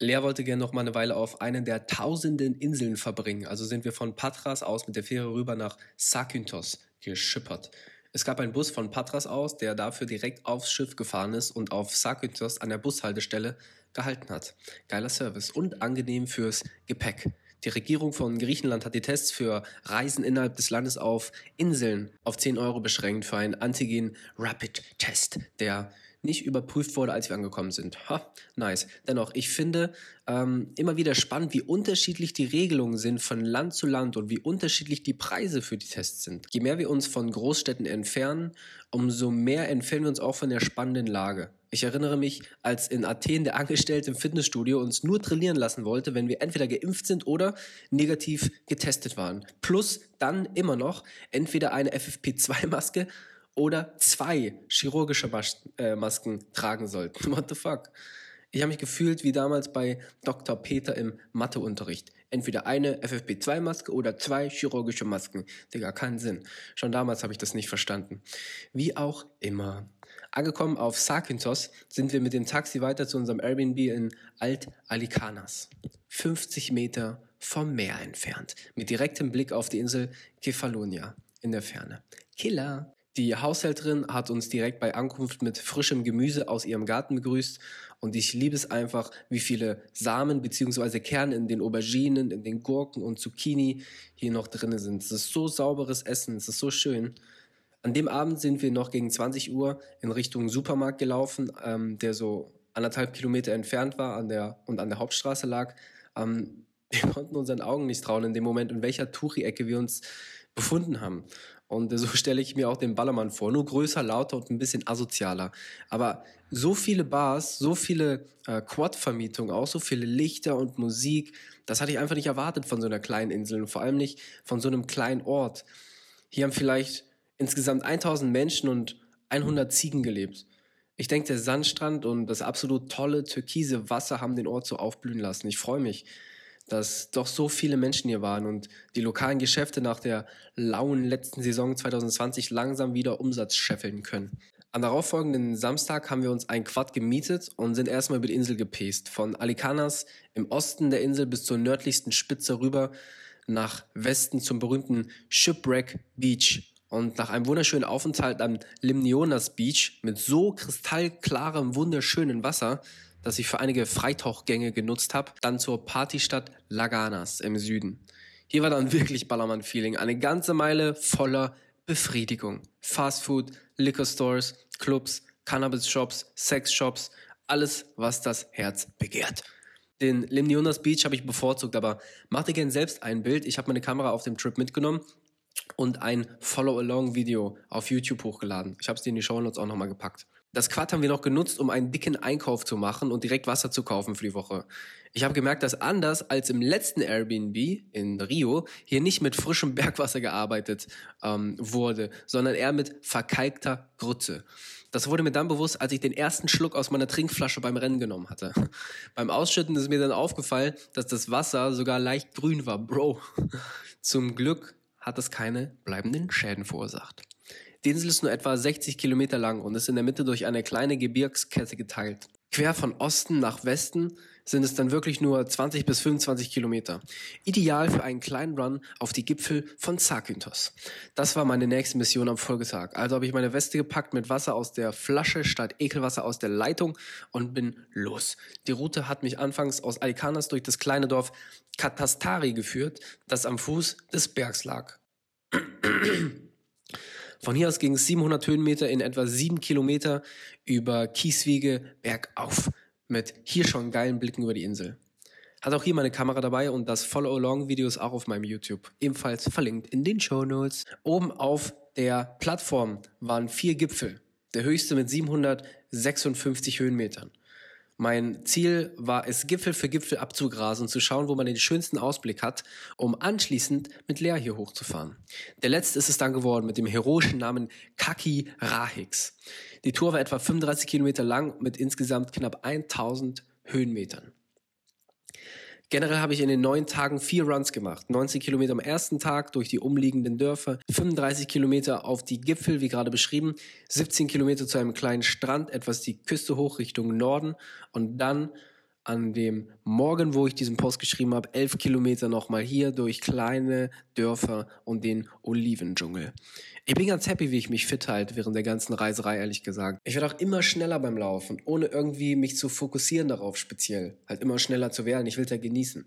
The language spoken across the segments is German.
Lea wollte gerne noch mal eine Weile auf einen der tausenden Inseln verbringen. Also sind wir von Patras aus mit der Fähre rüber nach Zakynthos geschippert. Es gab einen Bus von Patras aus, der dafür direkt aufs Schiff gefahren ist und auf Zakynthos an der Bushaltestelle gehalten hat. Geiler Service und angenehm fürs Gepäck. Die Regierung von Griechenland hat die Tests für Reisen innerhalb des Landes auf Inseln auf 10 Euro beschränkt für einen Antigen-Rapid-Test, der nicht überprüft wurde, als wir angekommen sind. Ha, nice. Dennoch, ich finde ähm, immer wieder spannend, wie unterschiedlich die Regelungen sind von Land zu Land und wie unterschiedlich die Preise für die Tests sind. Je mehr wir uns von Großstädten entfernen, umso mehr entfernen wir uns auch von der spannenden Lage. Ich erinnere mich, als in Athen der Angestellte im Fitnessstudio uns nur trainieren lassen wollte, wenn wir entweder geimpft sind oder negativ getestet waren. Plus dann immer noch entweder eine FFP2-Maske oder zwei chirurgische Mas äh, Masken tragen sollten. What the fuck? Ich habe mich gefühlt wie damals bei Dr. Peter im Matheunterricht. Entweder eine FFP2-Maske oder zwei chirurgische Masken. Digga, keinen Sinn. Schon damals habe ich das nicht verstanden. Wie auch immer. Angekommen auf Sakynthos sind wir mit dem Taxi weiter zu unserem Airbnb in Alt Alikanas. 50 Meter vom Meer entfernt. Mit direktem Blick auf die Insel Kefalonia in der Ferne. Killer. Die Haushälterin hat uns direkt bei Ankunft mit frischem Gemüse aus ihrem Garten begrüßt und ich liebe es einfach, wie viele Samen bzw. Kerne in den Auberginen, in den Gurken und Zucchini hier noch drin sind. Es ist so sauberes Essen, es ist so schön. An dem Abend sind wir noch gegen 20 Uhr in Richtung Supermarkt gelaufen, ähm, der so anderthalb Kilometer entfernt war an der, und an der Hauptstraße lag. Ähm, wir konnten unseren Augen nicht trauen in dem Moment, in welcher Tuchi-Ecke wir uns befunden haben. Und so stelle ich mir auch den Ballermann vor. Nur größer, lauter und ein bisschen asozialer. Aber so viele Bars, so viele äh, Quad-Vermietungen, auch so viele Lichter und Musik, das hatte ich einfach nicht erwartet von so einer kleinen Insel und vor allem nicht von so einem kleinen Ort. Hier haben vielleicht insgesamt 1000 Menschen und 100 Ziegen gelebt. Ich denke, der Sandstrand und das absolut tolle türkise Wasser haben den Ort so aufblühen lassen. Ich freue mich, dass doch so viele Menschen hier waren und die lokalen Geschäfte nach der lauen letzten Saison 2020 langsam wieder Umsatz scheffeln können. Am darauffolgenden Samstag haben wir uns ein Quad gemietet und sind erstmal über die Insel gepest. Von Alicanas im Osten der Insel bis zur nördlichsten Spitze rüber nach Westen zum berühmten Shipwreck Beach. Und nach einem wunderschönen Aufenthalt am Limnionas Beach mit so kristallklarem, wunderschönen Wasser das ich für einige Freitauchgänge genutzt habe, dann zur Partystadt Laganas im Süden. Hier war dann wirklich Ballermann-Feeling. Eine ganze Meile voller Befriedigung. Fastfood, Liquor Stores, Clubs, Cannabis-Shops, Sex-Shops, alles, was das Herz begehrt. Den Limnionas Beach habe ich bevorzugt, aber mach dir gerne selbst ein Bild. Ich habe meine Kamera auf dem Trip mitgenommen und ein Follow-Along-Video auf YouTube hochgeladen. Ich habe es dir in die Show Notes auch nochmal gepackt. Das Quad haben wir noch genutzt, um einen dicken Einkauf zu machen und direkt Wasser zu kaufen für die Woche. Ich habe gemerkt, dass anders als im letzten Airbnb in Rio hier nicht mit frischem Bergwasser gearbeitet ähm, wurde, sondern eher mit verkalkter Grütze. Das wurde mir dann bewusst, als ich den ersten Schluck aus meiner Trinkflasche beim Rennen genommen hatte. beim Ausschütten ist mir dann aufgefallen, dass das Wasser sogar leicht grün war. Bro, zum Glück hat es keine bleibenden Schäden verursacht. Die Insel ist nur etwa 60 Kilometer lang und ist in der Mitte durch eine kleine Gebirgskette geteilt. Quer von Osten nach Westen sind es dann wirklich nur 20 bis 25 Kilometer. Ideal für einen kleinen Run auf die Gipfel von Zakynthos. Das war meine nächste Mission am Folgetag. Also habe ich meine Weste gepackt mit Wasser aus der Flasche statt Ekelwasser aus der Leitung und bin los. Die Route hat mich anfangs aus Alikanas durch das kleine Dorf Katastari geführt, das am Fuß des Bergs lag. Von hier aus ging es 700 Höhenmeter in etwa 7 Kilometer über Kieswege bergauf mit hier schon geilen Blicken über die Insel. Hat auch hier meine Kamera dabei und das Follow-Along-Video ist auch auf meinem YouTube. Ebenfalls verlinkt in den Show Notes. Oben auf der Plattform waren vier Gipfel. Der höchste mit 756 Höhenmetern. Mein Ziel war es, Gipfel für Gipfel abzugrasen und zu schauen, wo man den schönsten Ausblick hat, um anschließend mit Lea hier hochzufahren. Der letzte ist es dann geworden mit dem heroischen Namen Kaki Rahix. Die Tour war etwa 35 Kilometer lang mit insgesamt knapp 1000 Höhenmetern. Generell habe ich in den neun Tagen vier Runs gemacht. 90 Kilometer am ersten Tag durch die umliegenden Dörfer, 35 Kilometer auf die Gipfel, wie gerade beschrieben, 17 Kilometer zu einem kleinen Strand, etwas die Küste hoch Richtung Norden und dann an dem Morgen, wo ich diesen Post geschrieben habe, elf Kilometer nochmal hier durch kleine Dörfer und den Olivendschungel. Ich bin ganz happy, wie ich mich fit halte während der ganzen Reiserei, ehrlich gesagt. Ich werde auch immer schneller beim Laufen, ohne irgendwie mich zu fokussieren darauf speziell. Halt immer schneller zu werden. Ich will es ja genießen.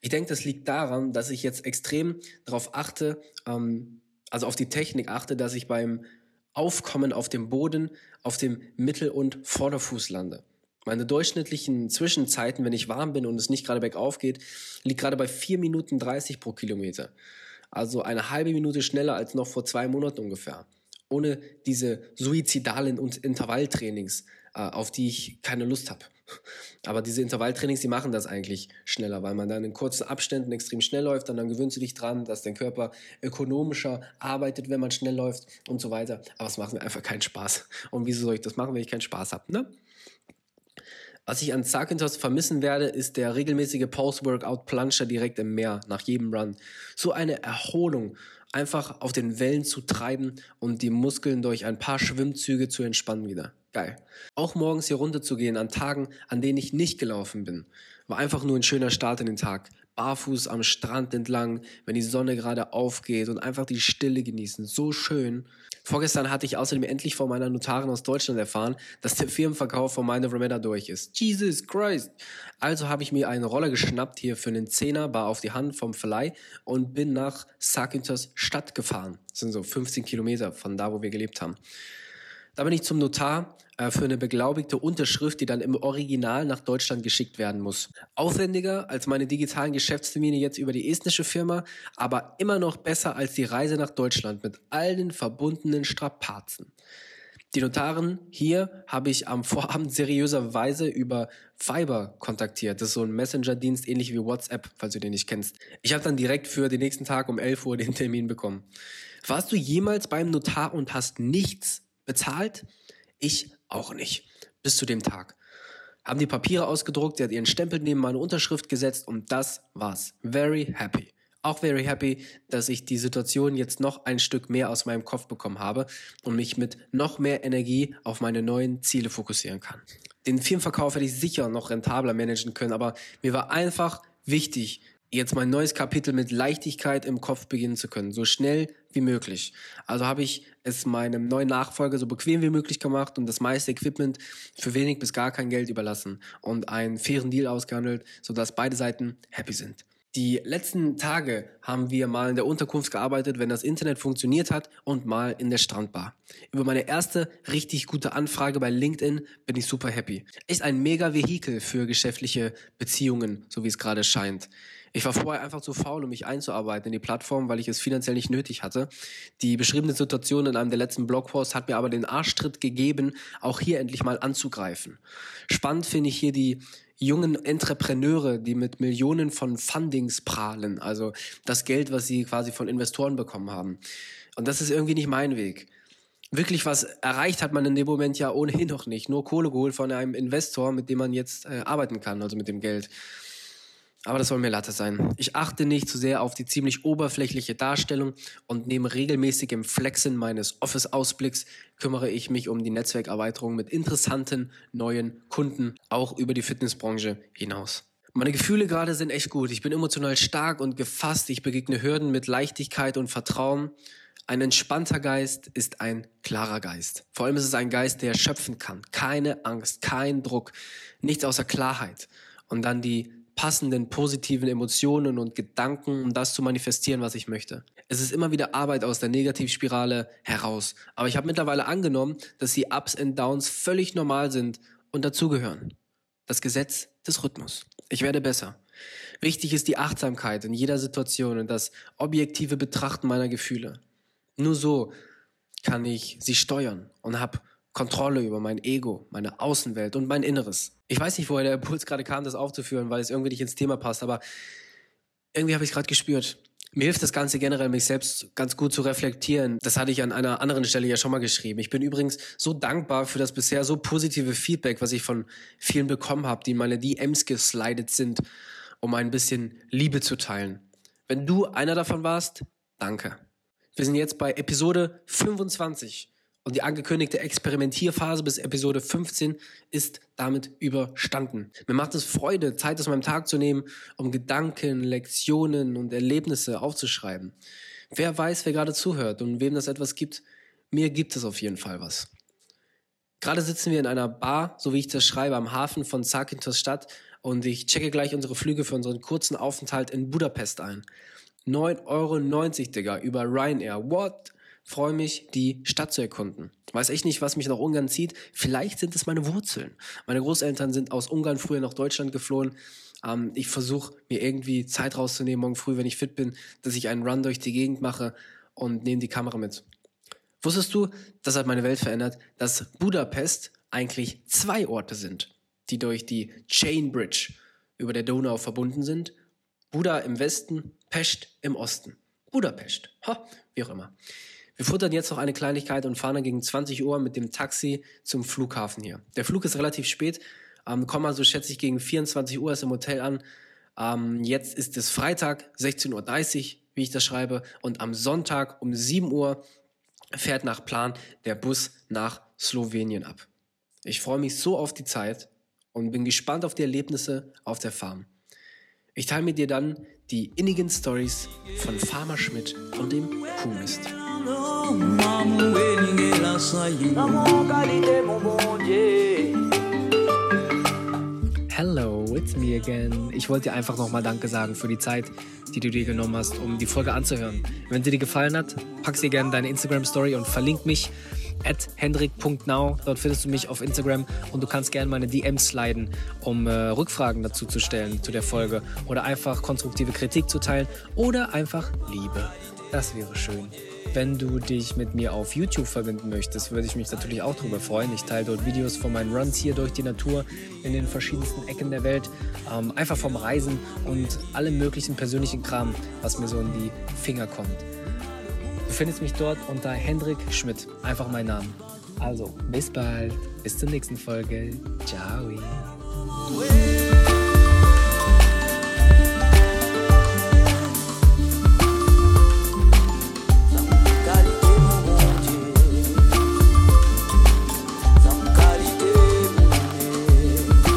Ich denke, das liegt daran, dass ich jetzt extrem darauf achte, ähm, also auf die Technik achte, dass ich beim Aufkommen auf dem Boden auf dem Mittel- und Vorderfuß lande. Meine durchschnittlichen Zwischenzeiten, wenn ich warm bin und es nicht gerade bergauf geht, liegt gerade bei 4 Minuten 30 pro Kilometer. Also eine halbe Minute schneller als noch vor zwei Monaten ungefähr. Ohne diese suizidalen Intervalltrainings, äh, auf die ich keine Lust habe. Aber diese Intervalltrainings, die machen das eigentlich schneller, weil man dann in kurzen Abständen extrem schnell läuft, und dann gewöhnst du dich dran, dass dein Körper ökonomischer arbeitet, wenn man schnell läuft und so weiter. Aber es macht mir einfach keinen Spaß. Und wieso soll ich das machen, wenn ich keinen Spaß habe, ne? Was ich an Zakynthos vermissen werde, ist der regelmäßige Post-Workout-Plunger direkt im Meer nach jedem Run. So eine Erholung, einfach auf den Wellen zu treiben und die Muskeln durch ein paar Schwimmzüge zu entspannen wieder. Geil. Auch morgens hier runter zu gehen an Tagen, an denen ich nicht gelaufen bin, war einfach nur ein schöner Start in den Tag. Barfuß am Strand entlang, wenn die Sonne gerade aufgeht und einfach die Stille genießen. So schön. Vorgestern hatte ich außerdem endlich von meiner Notarin aus Deutschland erfahren, dass der Firmenverkauf von meiner Remeda durch ist. Jesus Christ! Also habe ich mir einen Roller geschnappt hier für einen Zehner, bar auf die Hand vom Verleih und bin nach Sarkintos Stadt gefahren. Das sind so 15 Kilometer von da, wo wir gelebt haben. Da bin ich zum Notar äh, für eine beglaubigte Unterschrift, die dann im Original nach Deutschland geschickt werden muss. Aufwendiger als meine digitalen Geschäftstermine jetzt über die estnische Firma, aber immer noch besser als die Reise nach Deutschland mit all den verbundenen Strapazen. Die Notaren hier habe ich am Vorabend seriöserweise über Fiber kontaktiert. Das ist so ein Messenger-Dienst, ähnlich wie WhatsApp, falls du den nicht kennst. Ich habe dann direkt für den nächsten Tag um 11 Uhr den Termin bekommen. Warst du jemals beim Notar und hast nichts bezahlt? Ich auch nicht. Bis zu dem Tag. Haben die Papiere ausgedruckt, sie hat ihren Stempel neben meine Unterschrift gesetzt und das war's. Very happy. Auch very happy, dass ich die Situation jetzt noch ein Stück mehr aus meinem Kopf bekommen habe und mich mit noch mehr Energie auf meine neuen Ziele fokussieren kann. Den Firmenverkauf hätte ich sicher noch rentabler managen können, aber mir war einfach wichtig, jetzt mein neues Kapitel mit Leichtigkeit im Kopf beginnen zu können, so schnell wie möglich. Also habe ich es meinem neuen Nachfolger so bequem wie möglich gemacht und das meiste Equipment für wenig bis gar kein Geld überlassen und einen fairen Deal ausgehandelt, sodass beide Seiten happy sind. Die letzten Tage haben wir mal in der Unterkunft gearbeitet, wenn das Internet funktioniert hat und mal in der Strandbar. Über meine erste richtig gute Anfrage bei LinkedIn bin ich super happy. Ist ein mega Vehikel für geschäftliche Beziehungen, so wie es gerade scheint. Ich war vorher einfach zu faul, um mich einzuarbeiten in die Plattform, weil ich es finanziell nicht nötig hatte. Die beschriebene Situation in einem der letzten Blogposts hat mir aber den Arschtritt gegeben, auch hier endlich mal anzugreifen. Spannend finde ich hier die jungen Entrepreneure, die mit Millionen von Fundings prahlen, also das Geld, was sie quasi von Investoren bekommen haben. Und das ist irgendwie nicht mein Weg. Wirklich was erreicht hat man in dem Moment ja ohnehin noch nicht. Nur Kohle geholt von einem Investor, mit dem man jetzt äh, arbeiten kann, also mit dem Geld. Aber das soll mir Latte sein. Ich achte nicht zu sehr auf die ziemlich oberflächliche Darstellung und neben regelmäßigem Flexen meines Office-Ausblicks kümmere ich mich um die Netzwerkerweiterung mit interessanten neuen Kunden, auch über die Fitnessbranche hinaus. Meine Gefühle gerade sind echt gut. Ich bin emotional stark und gefasst. Ich begegne Hürden mit Leichtigkeit und Vertrauen. Ein entspannter Geist ist ein klarer Geist. Vor allem ist es ein Geist, der schöpfen kann. Keine Angst, kein Druck, nichts außer Klarheit. Und dann die passenden positiven Emotionen und Gedanken, um das zu manifestieren, was ich möchte. Es ist immer wieder Arbeit aus der Negativspirale heraus. Aber ich habe mittlerweile angenommen, dass die Ups und Downs völlig normal sind und dazugehören. Das Gesetz des Rhythmus. Ich werde besser. Wichtig ist die Achtsamkeit in jeder Situation und das objektive Betrachten meiner Gefühle. Nur so kann ich sie steuern und habe Kontrolle über mein Ego, meine Außenwelt und mein Inneres. Ich weiß nicht, woher der Impuls gerade kam, das aufzuführen, weil es irgendwie nicht ins Thema passt, aber irgendwie habe ich es gerade gespürt. Mir hilft das Ganze generell, mich selbst ganz gut zu reflektieren. Das hatte ich an einer anderen Stelle ja schon mal geschrieben. Ich bin übrigens so dankbar für das bisher so positive Feedback, was ich von vielen bekommen habe, die in meine DMs geslidet sind, um ein bisschen Liebe zu teilen. Wenn du einer davon warst, danke. Wir sind jetzt bei Episode 25 Und die angekündigte Experimentierphase bis Episode 15 ist damit überstanden. Mir macht es Freude, Zeit aus meinem Tag zu nehmen, um Gedanken, Lektionen und Erlebnisse aufzuschreiben. Wer weiß, wer gerade zuhört und wem das etwas gibt, mir gibt es auf jeden Fall was. Gerade sitzen wir in einer Bar, so wie ich das schreibe, am Hafen von Zakynthos Stadt und ich checke gleich unsere Flüge für unseren kurzen Aufenthalt in Budapest ein. 9,90 Euro, Digga, über Ryanair. What? Freue mich, die Stadt zu erkunden. Weiß echt nicht, was mich nach Ungarn zieht. Vielleicht sind es meine Wurzeln. Meine Großeltern sind aus Ungarn früher nach Deutschland geflohen. Ähm, ich versuche mir irgendwie Zeit rauszunehmen, morgen früh, wenn ich fit bin, dass ich einen Run durch die Gegend mache und nehme die Kamera mit. Wusstest du, das hat meine Welt verändert, dass Budapest eigentlich zwei Orte sind, die durch die Chain Bridge über der Donau verbunden sind? Buda im Westen, Pest im Osten. Budapest. Ha, wie auch immer. Wir futtern jetzt noch eine Kleinigkeit und fahren dann gegen 20 Uhr mit dem Taxi zum Flughafen hier. Der Flug ist relativ spät, ähm, kommen also schätze ich gegen 24 Uhr ist im Hotel an. Ähm, jetzt ist es Freitag, 16.30 Uhr, wie ich das schreibe, und am Sonntag um 7 Uhr fährt nach Plan der Bus nach Slowenien ab. Ich freue mich so auf die Zeit und bin gespannt auf die Erlebnisse auf der Farm. Ich teile mit dir dann die innigen Stories von Farmer Schmidt und dem Kuhmist. Hello, it's me again. Ich wollte dir einfach nochmal Danke sagen für die Zeit, die du dir genommen hast, um die Folge anzuhören. Wenn sie dir gefallen hat, pack sie gerne deine Instagram-Story und verlink mich at hendrik.now. Dort findest du mich auf Instagram und du kannst gerne meine DMs sliden, um äh, Rückfragen dazu zu stellen zu der Folge oder einfach konstruktive Kritik zu teilen oder einfach Liebe. Das wäre schön. Wenn du dich mit mir auf YouTube verbinden möchtest, würde ich mich natürlich auch darüber freuen. Ich teile dort Videos von meinen Runs hier durch die Natur in den verschiedensten Ecken der Welt. Ähm, einfach vom Reisen und allem möglichen persönlichen Kram, was mir so in die Finger kommt findest mich dort unter Hendrik Schmidt. Einfach mein Name. Also, bis bald. Bis zur nächsten Folge. Ciao.